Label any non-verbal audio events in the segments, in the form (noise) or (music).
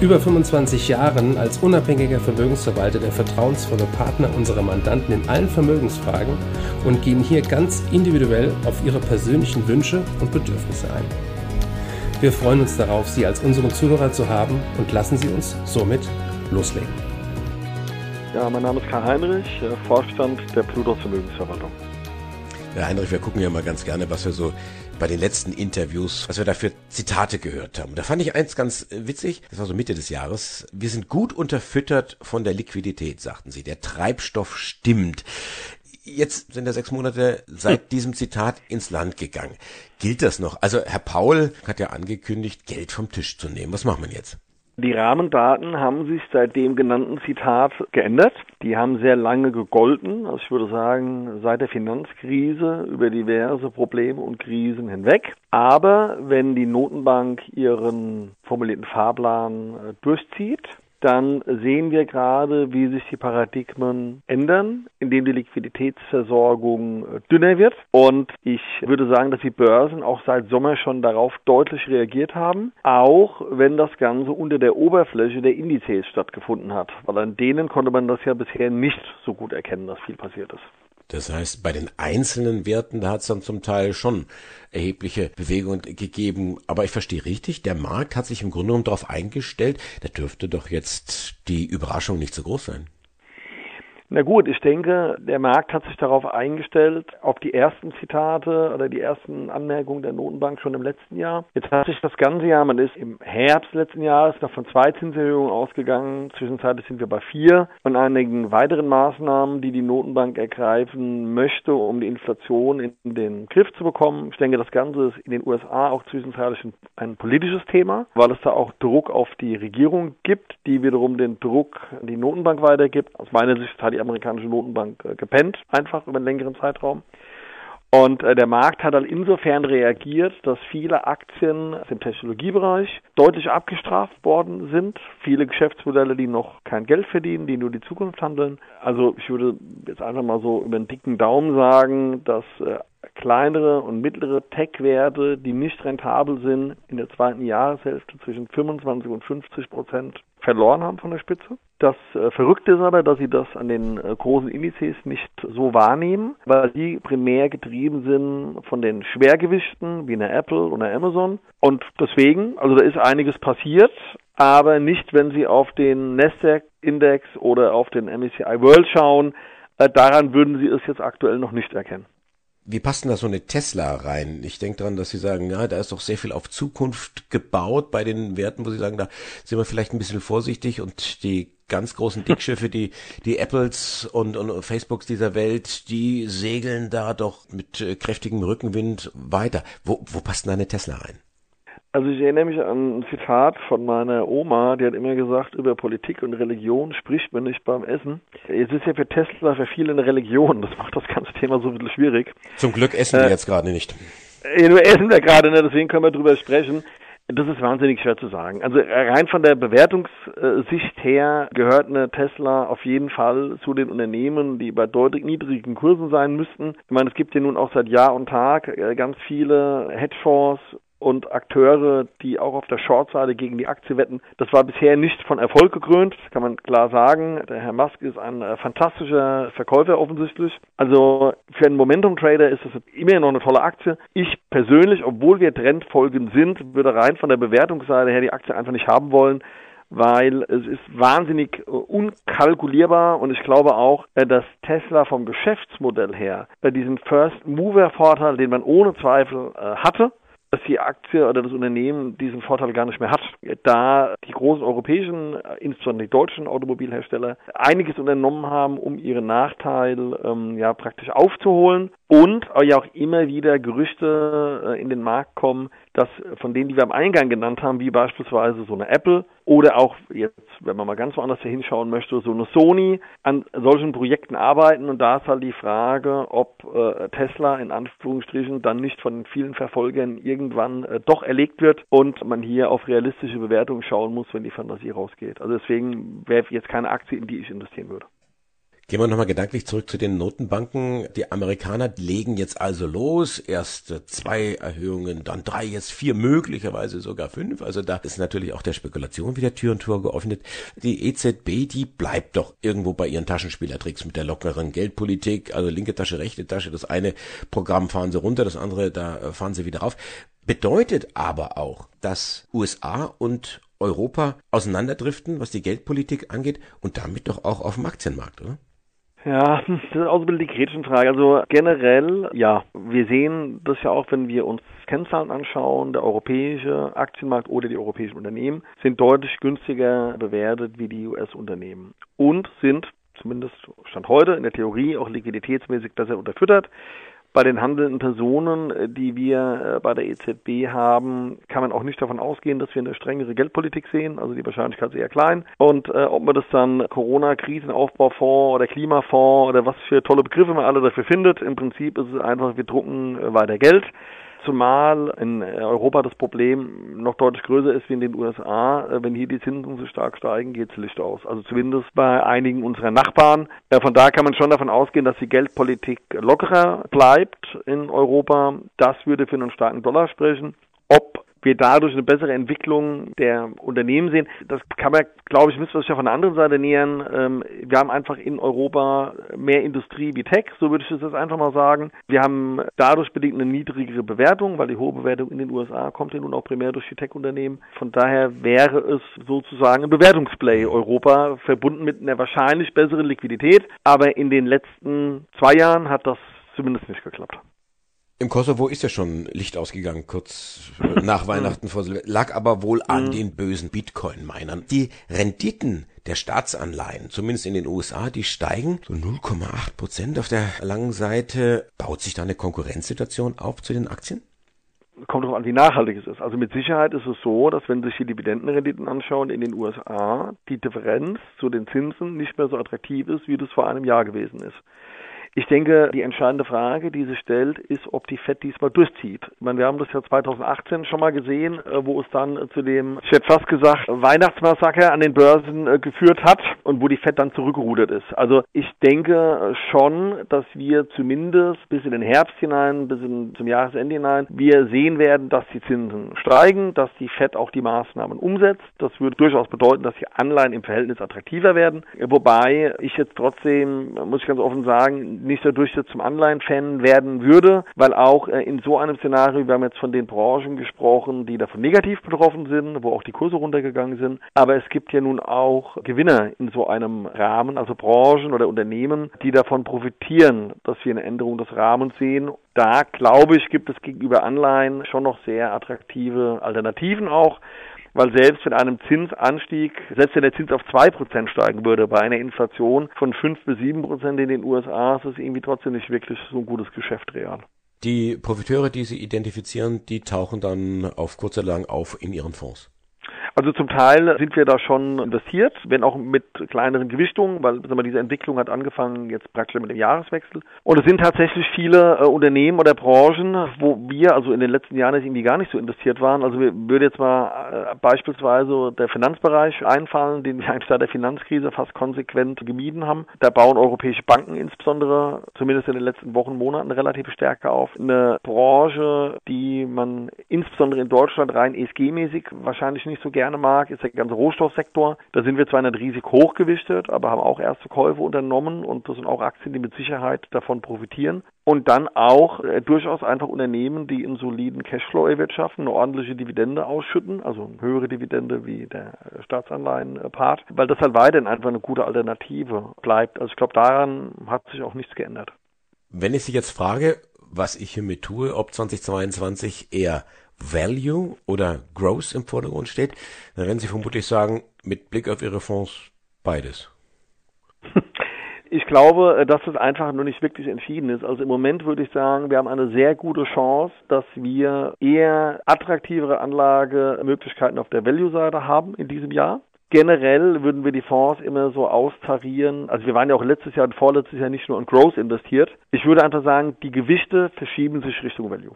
über 25 Jahren als unabhängiger Vermögensverwalter der vertrauensvolle Partner unserer Mandanten in allen Vermögensfragen und gehen hier ganz individuell auf ihre persönlichen Wünsche und Bedürfnisse ein. Wir freuen uns darauf, Sie als unseren Zuhörer zu haben und lassen Sie uns somit loslegen. Ja, mein Name ist Karl Heinrich, äh, Vorstand der Plutos Vermögensverwaltung. Herr Heinrich, wir gucken ja mal ganz gerne, was wir so bei den letzten Interviews, was wir da für Zitate gehört haben. Da fand ich eins ganz äh, witzig, das war so Mitte des Jahres. Wir sind gut unterfüttert von der Liquidität, sagten sie. Der Treibstoff stimmt. Jetzt sind ja sechs Monate seit diesem Zitat ins Land gegangen. Gilt das noch? Also Herr Paul hat ja angekündigt, Geld vom Tisch zu nehmen. Was machen wir jetzt? Die Rahmendaten haben sich seit dem genannten Zitat geändert. Die haben sehr lange gegolten, also ich würde sagen seit der Finanzkrise über diverse Probleme und Krisen hinweg. Aber wenn die Notenbank ihren formulierten Fahrplan äh, durchzieht, dann sehen wir gerade, wie sich die Paradigmen ändern, indem die Liquiditätsversorgung äh, dünner wird. Und ich würde sagen, dass die Börsen auch seit Sommer schon darauf deutlich reagiert haben, auch wenn das Ganze unter der Oberfläche der Indizes stattgefunden hat. Weil an denen konnte man das ja bisher nicht so gut erkennen, dass viel passiert ist. Das heißt, bei den einzelnen Werten, da hat es dann zum Teil schon erhebliche Bewegungen gegeben. Aber ich verstehe richtig, der Markt hat sich im Grunde genommen darauf eingestellt, da dürfte doch jetzt die Überraschung nicht so groß sein. Na gut, ich denke, der Markt hat sich darauf eingestellt, auf die ersten Zitate oder die ersten Anmerkungen der Notenbank schon im letzten Jahr. Jetzt hat sich das ganze Jahr, man ist im Herbst letzten Jahres noch von zwei Zinserhöhungen ausgegangen. Zwischenzeitlich sind wir bei vier und einigen weiteren Maßnahmen, die die Notenbank ergreifen möchte, um die Inflation in den Griff zu bekommen. Ich denke, das Ganze ist in den USA auch zwischenzeitlich ein, ein politisches Thema, weil es da auch Druck auf die Regierung gibt, die wiederum den Druck an die Notenbank weitergibt. Aus meiner Sicht hat die amerikanische Notenbank äh, gepennt, einfach über einen längeren Zeitraum. Und äh, der Markt hat dann insofern reagiert, dass viele Aktien aus dem Technologiebereich deutlich abgestraft worden sind. Viele Geschäftsmodelle, die noch kein Geld verdienen, die nur die Zukunft handeln. Also ich würde jetzt einfach mal so über den dicken Daumen sagen, dass äh, kleinere und mittlere Tech-Werte, die nicht rentabel sind, in der zweiten Jahreshälfte zwischen 25 und 50 Prozent verloren haben von der Spitze. Das äh, Verrückte ist aber, dass sie das an den äh, großen Indizes nicht so wahrnehmen, weil die primär getrieben sind von den Schwergewichten wie eine Apple oder Amazon. Und deswegen, also da ist einiges passiert, aber nicht, wenn Sie auf den Nasdaq-Index oder auf den MSCI World schauen. Äh, daran würden Sie es jetzt aktuell noch nicht erkennen. Wie passt denn da so eine Tesla rein? Ich denke daran, dass Sie sagen, ja, da ist doch sehr viel auf Zukunft gebaut bei den Werten, wo Sie sagen, da sind wir vielleicht ein bisschen vorsichtig und die ganz großen (laughs) Dickschiffe, die, die Apples und, und Facebooks dieser Welt, die segeln da doch mit äh, kräftigem Rückenwind weiter. Wo, wo passt denn eine Tesla rein? Also ich erinnere mich an ein Zitat von meiner Oma, die hat immer gesagt, über Politik und Religion spricht man nicht beim Essen. Es ist ja für Tesla für viele eine Religion, das macht das ganze Thema so ein bisschen schwierig. Zum Glück essen wir äh, jetzt gerade nicht. Ja, nur essen wir gerade, ne? deswegen können wir drüber sprechen. Das ist wahnsinnig schwer zu sagen. Also rein von der Bewertungssicht her gehört eine Tesla auf jeden Fall zu den Unternehmen, die bei deutlich niedrigen Kursen sein müssten. Ich meine, es gibt ja nun auch seit Jahr und Tag äh, ganz viele Hedgefonds und Akteure, die auch auf der Short-Seite gegen die Aktie wetten. Das war bisher nicht von Erfolg gekrönt, das kann man klar sagen. Der Herr Musk ist ein äh, fantastischer Verkäufer offensichtlich. Also für einen Momentum-Trader ist das immer noch eine tolle Aktie. Ich persönlich, obwohl wir Trendfolgen sind, würde rein von der Bewertungsseite her die Aktie einfach nicht haben wollen weil es ist wahnsinnig äh, unkalkulierbar und ich glaube auch, äh, dass Tesla vom Geschäftsmodell her diesen First Mover Vorteil, den man ohne Zweifel hatte, dass die Aktie oder das Unternehmen diesen Vorteil gar nicht mehr hat, da die großen europäischen, insbesondere die deutschen Automobilhersteller, einiges unternommen haben, um ihren Nachteil ähm, ja praktisch aufzuholen und ja auch immer wieder Gerüchte äh, in den Markt kommen, dass von denen, die wir am Eingang genannt haben, wie beispielsweise so eine Apple oder auch jetzt, wenn man mal ganz woanders hinschauen möchte, so eine Sony an solchen Projekten arbeiten und da ist halt die Frage, ob äh, Tesla in Anführungsstrichen dann nicht von vielen Verfolgern irgendwann äh, doch erlegt wird und man hier auf realistische Bewertungen schauen muss, wenn die Fantasie rausgeht. Also deswegen wäre jetzt keine Aktie, in die ich investieren würde. Gehen wir nochmal gedanklich zurück zu den Notenbanken. Die Amerikaner legen jetzt also los. Erst zwei Erhöhungen, dann drei, jetzt vier, möglicherweise sogar fünf. Also da ist natürlich auch der Spekulation wieder Tür und Tor geöffnet. Die EZB, die bleibt doch irgendwo bei ihren Taschenspielertricks mit der lockeren Geldpolitik. Also linke Tasche, rechte Tasche. Das eine Programm fahren sie runter, das andere, da fahren sie wieder auf. Bedeutet aber auch, dass USA und Europa auseinanderdriften, was die Geldpolitik angeht und damit doch auch auf dem Aktienmarkt, oder? Ja, (laughs) das ist auch so ein bisschen die kritische Frage. Also generell, ja, wir sehen das ja auch, wenn wir uns Kennzahlen anschauen, der europäische Aktienmarkt oder die europäischen Unternehmen sind deutlich günstiger bewertet wie die US-Unternehmen und sind zumindest Stand heute in der Theorie auch liquiditätsmäßig besser unterfüttert. Bei den handelnden Personen, äh, die wir äh, bei der EZB haben, kann man auch nicht davon ausgehen, dass wir eine strengere Geldpolitik sehen. Also die Wahrscheinlichkeit ist eher klein. Und äh, ob man das dann Corona-Krisenaufbaufonds oder Klimafonds oder was für tolle Begriffe man alle dafür findet, im Prinzip ist es einfach, wir drucken äh, weiter Geld zumal in Europa das Problem noch deutlich größer ist wie in den USA. Wenn hier die Zinsen so stark steigen, geht es Licht aus. Also zumindest bei einigen unserer Nachbarn. Von da kann man schon davon ausgehen, dass die Geldpolitik lockerer bleibt in Europa. Das würde für einen starken Dollar sprechen. Ob wir dadurch eine bessere Entwicklung der Unternehmen sehen. Das kann man, glaube ich, müssen wir sich ja von der anderen Seite nähern. Ähm, wir haben einfach in Europa mehr Industrie wie Tech, so würde ich das jetzt einfach mal sagen. Wir haben dadurch bedingt eine niedrigere Bewertung, weil die hohe Bewertung in den USA kommt ja nun auch primär durch die Tech-Unternehmen. Von daher wäre es sozusagen ein Bewertungsplay Europa, verbunden mit einer wahrscheinlich besseren Liquidität. Aber in den letzten zwei Jahren hat das zumindest nicht geklappt. Im Kosovo ist ja schon Licht ausgegangen, kurz nach (laughs) Weihnachten vor Lag aber wohl an mhm. den bösen Bitcoin-Minern. Die Renditen der Staatsanleihen, zumindest in den USA, die steigen so 0,8 Prozent auf der langen Seite. Baut sich da eine Konkurrenzsituation auf zu den Aktien? kommt darauf an, wie nachhaltig es ist. Also mit Sicherheit ist es so, dass wenn Sie sich die Dividendenrenditen anschauen in den USA, die Differenz zu den Zinsen nicht mehr so attraktiv ist, wie das vor einem Jahr gewesen ist. Ich denke, die entscheidende Frage, die sich stellt, ist, ob die FED diesmal durchzieht. Ich meine, wir haben das ja 2018 schon mal gesehen, äh, wo es dann zu dem, ich hätte fast gesagt, Weihnachtsmassaker an den Börsen äh, geführt hat und wo die FED dann zurückgerudert ist. Also ich denke schon, dass wir zumindest bis in den Herbst hinein, bis in, zum Jahresende hinein, wir sehen werden, dass die Zinsen steigen, dass die FED auch die Maßnahmen umsetzt. Das würde durchaus bedeuten, dass die Anleihen im Verhältnis attraktiver werden. Wobei ich jetzt trotzdem, muss ich ganz offen sagen, nicht dadurch zum Anleihenfan werden würde, weil auch äh, in so einem Szenario, wir haben jetzt von den Branchen gesprochen, die davon negativ betroffen sind, wo auch die Kurse runtergegangen sind, aber es gibt ja nun auch Gewinner in so einem Rahmen, also Branchen oder Unternehmen, die davon profitieren, dass wir eine Änderung des Rahmens sehen. Da glaube ich, gibt es gegenüber Anleihen schon noch sehr attraktive Alternativen auch weil selbst mit einem Zinsanstieg, selbst wenn der Zins auf 2% steigen würde, bei einer Inflation von 5 bis 7% in den USA, ist es irgendwie trotzdem nicht wirklich so ein gutes Geschäft real. Die Profiteure, die Sie identifizieren, die tauchen dann auf kurz oder lang auf in Ihren Fonds. Also zum Teil sind wir da schon investiert, wenn auch mit kleineren Gewichtungen, weil sagen wir, diese Entwicklung hat angefangen jetzt praktisch mit dem Jahreswechsel. Und es sind tatsächlich viele äh, Unternehmen oder Branchen, wo wir also in den letzten Jahren irgendwie gar nicht so investiert waren. Also wir würde jetzt mal äh, beispielsweise der Finanzbereich einfallen, den wir eigentlich seit der Finanzkrise fast konsequent gemieden haben. Da bauen europäische Banken insbesondere, zumindest in den letzten Wochen, Monaten relativ stärker auf. Eine Branche, die man insbesondere in Deutschland rein ESG-mäßig wahrscheinlich nicht so gerne gerne mag, ist der ganze Rohstoffsektor. Da sind wir zwar nicht riesig hochgewichtet, aber haben auch erste Käufe unternommen und das sind auch Aktien, die mit Sicherheit davon profitieren. Und dann auch äh, durchaus einfach Unternehmen, die einen soliden Cashflow erwirtschaften, eine ordentliche Dividende ausschütten, also eine höhere Dividende wie der Staatsanleihen-Part, weil das halt weiterhin einfach eine gute Alternative bleibt. Also ich glaube, daran hat sich auch nichts geändert. Wenn ich Sie jetzt frage, was ich hiermit tue, ob 2022 eher Value oder Growth im Vordergrund steht, dann werden Sie vermutlich sagen, mit Blick auf Ihre Fonds beides. Ich glaube, dass es einfach nur nicht wirklich entschieden ist. Also im Moment würde ich sagen, wir haben eine sehr gute Chance, dass wir eher attraktivere Anlagemöglichkeiten auf der Value-Seite haben in diesem Jahr. Generell würden wir die Fonds immer so austarieren. Also wir waren ja auch letztes Jahr und vorletztes Jahr nicht nur in Growth investiert. Ich würde einfach sagen, die Gewichte verschieben sich Richtung Value.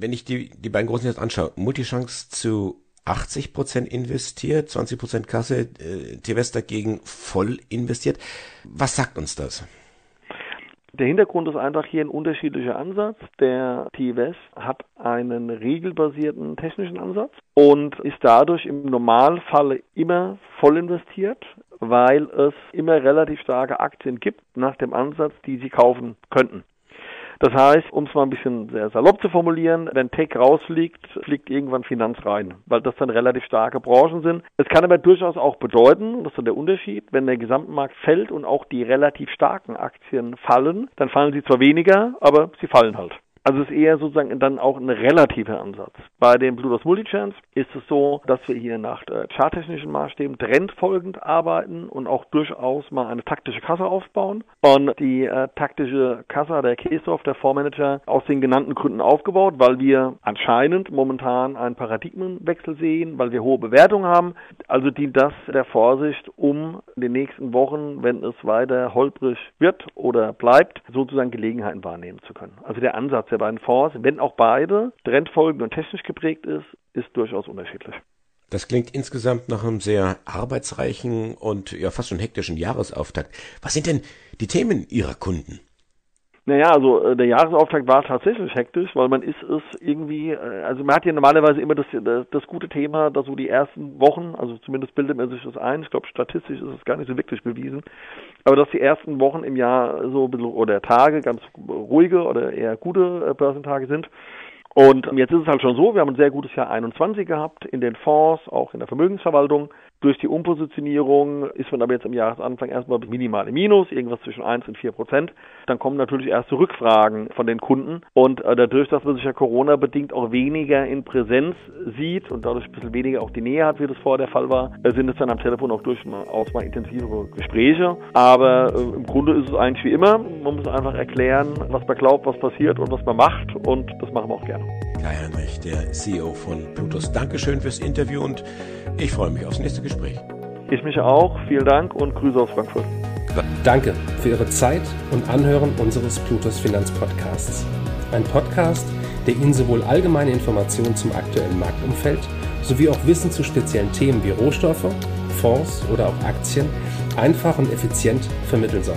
Wenn ich die, die beiden großen jetzt anschaue, Multichance zu 80 Prozent investiert, 20 Prozent Kasse, äh, TWS dagegen voll investiert. Was sagt uns das? Der Hintergrund ist einfach hier ein unterschiedlicher Ansatz. Der TWS hat einen regelbasierten technischen Ansatz und ist dadurch im Normalfall immer voll investiert, weil es immer relativ starke Aktien gibt nach dem Ansatz, die Sie kaufen könnten. Das heißt, um es mal ein bisschen sehr salopp zu formulieren, wenn Tech rausfliegt, fliegt irgendwann Finanz rein, weil das dann relativ starke Branchen sind. Es kann aber durchaus auch bedeuten, das ist der Unterschied, wenn der Gesamtmarkt fällt und auch die relativ starken Aktien fallen, dann fallen sie zwar weniger, aber sie fallen halt. Also es ist eher sozusagen dann auch ein relativer Ansatz. Bei dem Bluetooth Multichance ist es so, dass wir hier nach äh, charttechnischen Maßstäben trendfolgend arbeiten und auch durchaus mal eine taktische Kasse aufbauen. Und die äh, taktische Kasse, der Kesov, der Fondsmanager, aus den genannten Gründen aufgebaut, weil wir anscheinend momentan einen Paradigmenwechsel sehen, weil wir hohe Bewertungen haben. Also dient das der Vorsicht, um in den nächsten Wochen, wenn es weiter holprig wird oder bleibt, sozusagen Gelegenheiten wahrnehmen zu können. Also der Ansatz der beiden Fonds, wenn auch beide trendfolgend und technisch geprägt ist, ist durchaus unterschiedlich. Das klingt insgesamt nach einem sehr arbeitsreichen und ja fast schon hektischen Jahresauftakt. Was sind denn die Themen Ihrer Kunden? Naja, also äh, der Jahresauftakt war tatsächlich hektisch, weil man ist es irgendwie, äh, also man hat ja normalerweise immer das, das, das gute Thema, dass so die ersten Wochen, also zumindest bildet man sich das ein, ich glaube statistisch ist es gar nicht so wirklich bewiesen, aber dass die ersten Wochen im Jahr so oder Tage ganz ruhige oder eher gute äh, Börsentage sind. Und jetzt ist es halt schon so, wir haben ein sehr gutes Jahr 21 gehabt in den Fonds, auch in der Vermögensverwaltung. Durch die Umpositionierung ist man aber jetzt am Jahresanfang erstmal minimal im Minus, irgendwas zwischen 1 und 4 Prozent. Dann kommen natürlich erste Rückfragen von den Kunden. Und äh, dadurch, dass man sich ja Corona-bedingt auch weniger in Präsenz sieht und dadurch ein bisschen weniger auch die Nähe hat, wie das vorher der Fall war, äh, sind es dann am Telefon auch durchaus mal intensivere Gespräche. Aber äh, im Grunde ist es eigentlich wie immer. Man muss einfach erklären, was man glaubt, was passiert und was man macht. Und das machen wir auch gerne. Kai Heinrich, der CEO von Plutus. Dankeschön fürs Interview und ich freue mich aufs nächste Gespräch. Ich mich auch. Vielen Dank und Grüße aus Frankfurt. Danke für Ihre Zeit und Anhören unseres Plutus Finanzpodcasts. Ein Podcast, der Ihnen sowohl allgemeine Informationen zum aktuellen Marktumfeld sowie auch Wissen zu speziellen Themen wie Rohstoffe, Fonds oder auch Aktien einfach und effizient vermitteln soll.